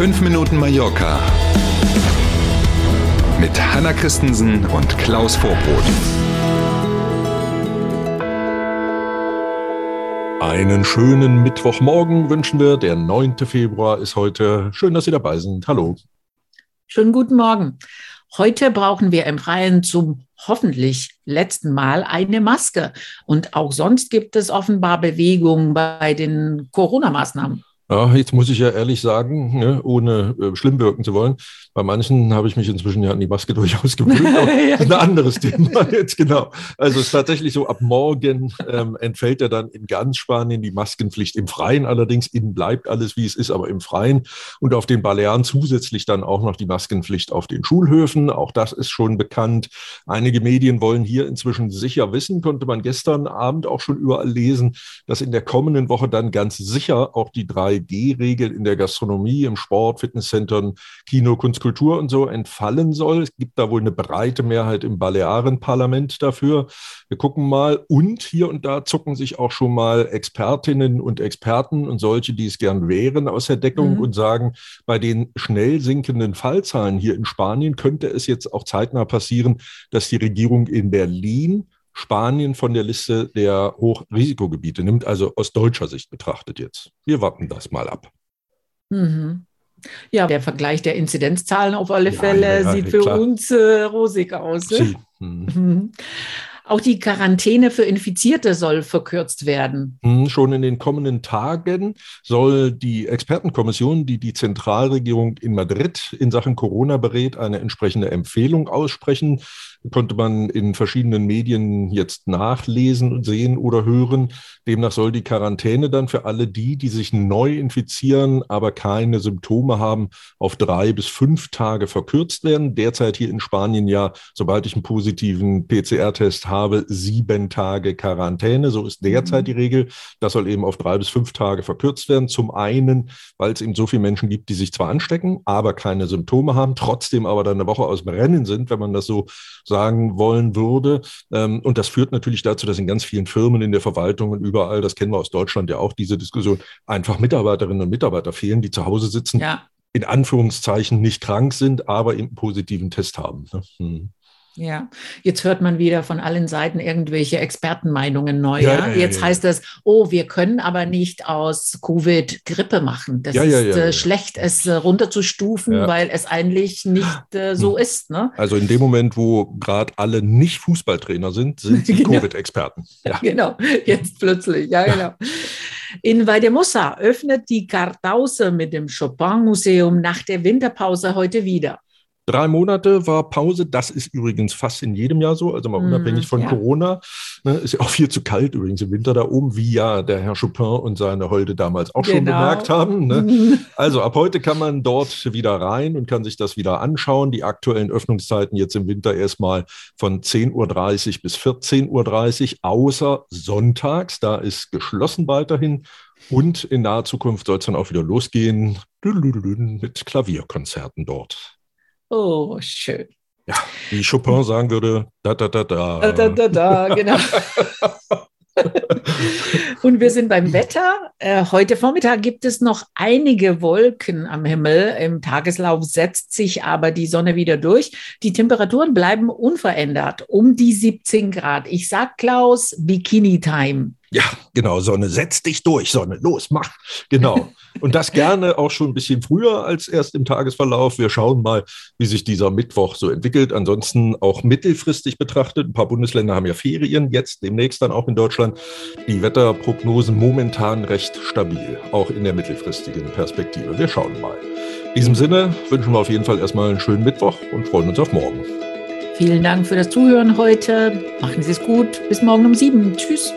5 Minuten Mallorca mit Hanna Christensen und Klaus Vorbrot. Einen schönen Mittwochmorgen wünschen wir. Der 9. Februar ist heute. Schön, dass Sie dabei sind. Hallo. Schönen guten Morgen. Heute brauchen wir im Freien zum hoffentlich letzten Mal eine Maske. Und auch sonst gibt es offenbar Bewegungen bei den Corona-Maßnahmen. Ja, jetzt muss ich ja ehrlich sagen, ne, ohne äh, schlimm wirken zu wollen, bei manchen habe ich mich inzwischen ja an die Maske durchaus gewöhnt. Ja, das ist ein anderes Thema jetzt, genau. Also es ist tatsächlich so, ab morgen ähm, entfällt ja dann in ganz Spanien die Maskenpflicht im Freien. Allerdings innen bleibt alles, wie es ist, aber im Freien. Und auf den Balearen zusätzlich dann auch noch die Maskenpflicht auf den Schulhöfen. Auch das ist schon bekannt. Einige Medien wollen hier inzwischen sicher wissen, konnte man gestern Abend auch schon überall lesen, dass in der kommenden Woche dann ganz sicher auch die 3G-Regel in der Gastronomie, im Sport, Fitnesscentern, Kino, Kunst, Kultur und so entfallen soll. Es gibt da wohl eine breite Mehrheit im Balearenparlament dafür. Wir gucken mal. Und hier und da zucken sich auch schon mal Expertinnen und Experten und solche, die es gern wären, aus der Deckung mhm. und sagen, bei den schnell sinkenden Fallzahlen hier in Spanien könnte es jetzt auch zeitnah passieren, dass die Regierung in Berlin Spanien von der Liste der Hochrisikogebiete nimmt, also aus deutscher Sicht betrachtet jetzt. Wir warten das mal ab. Mhm. Ja, der Vergleich der Inzidenzzahlen auf alle Fälle ja, ja, sieht für klar. uns äh, rosig aus. Hm. Mhm. Auch die Quarantäne für Infizierte soll verkürzt werden. Hm, schon in den kommenden Tagen soll die Expertenkommission, die die Zentralregierung in Madrid in Sachen Corona berät, eine entsprechende Empfehlung aussprechen konnte man in verschiedenen Medien jetzt nachlesen und sehen oder hören. Demnach soll die Quarantäne dann für alle die, die sich neu infizieren, aber keine Symptome haben, auf drei bis fünf Tage verkürzt werden. Derzeit hier in Spanien ja, sobald ich einen positiven PCR-Test habe, sieben Tage Quarantäne. So ist derzeit die mhm. Regel. Das soll eben auf drei bis fünf Tage verkürzt werden. Zum einen, weil es eben so viele Menschen gibt, die sich zwar anstecken, aber keine Symptome haben, trotzdem aber dann eine Woche aus dem Rennen sind, wenn man das so sagen wollen würde. Ähm, und das führt natürlich dazu, dass in ganz vielen Firmen, in der Verwaltung und überall, das kennen wir aus Deutschland ja auch, diese Diskussion, einfach Mitarbeiterinnen und Mitarbeiter fehlen, die zu Hause sitzen, ja. in Anführungszeichen nicht krank sind, aber einen positiven Test haben. Ne? Hm. Ja, jetzt hört man wieder von allen Seiten irgendwelche Expertenmeinungen neu. Ja, ja, jetzt ja, heißt es, oh, wir können aber nicht aus Covid Grippe machen. Das ist äh, schlecht, es äh, runterzustufen, weil es eigentlich nicht äh, so hm. ist. Ne? Also in dem Moment, wo gerade alle nicht Fußballtrainer sind, sind sie genau. Covid-Experten. Genau, jetzt plötzlich, ja genau. In Valdemossa öffnet die Kartause mit dem Chopin-Museum nach der Winterpause heute wieder. Drei Monate war Pause. Das ist übrigens fast in jedem Jahr so, also mal mm, unabhängig von ja. Corona. Ne, ist ja auch viel zu kalt übrigens im Winter da oben, wie ja der Herr Chopin und seine Holde damals auch genau. schon bemerkt haben. Ne? Also ab heute kann man dort wieder rein und kann sich das wieder anschauen. Die aktuellen Öffnungszeiten jetzt im Winter erstmal von 10.30 Uhr bis 14.30 Uhr, außer sonntags. Da ist geschlossen weiterhin. Und in naher Zukunft soll es dann auch wieder losgehen mit Klavierkonzerten dort. Oh, schön. Ja, wie Chopin sagen würde, da, da, da, da. Da, da, da, da, genau. Und wir sind beim Wetter. Äh, heute Vormittag gibt es noch einige Wolken am Himmel. Im Tageslauf setzt sich aber die Sonne wieder durch. Die Temperaturen bleiben unverändert, um die 17 Grad. Ich sag Klaus, Bikini-Time. Ja, genau, Sonne, setz dich durch, Sonne, los, mach. Genau. Und das gerne auch schon ein bisschen früher als erst im Tagesverlauf. Wir schauen mal, wie sich dieser Mittwoch so entwickelt. Ansonsten auch mittelfristig betrachtet. Ein paar Bundesländer haben ja Ferien, jetzt demnächst dann auch in Deutschland. Die Wetterprognosen momentan recht stabil, auch in der mittelfristigen Perspektive. Wir schauen mal. In diesem Sinne wünschen wir auf jeden Fall erstmal einen schönen Mittwoch und freuen uns auf morgen. Vielen Dank für das Zuhören heute. Machen Sie es gut. Bis morgen um sieben. Tschüss.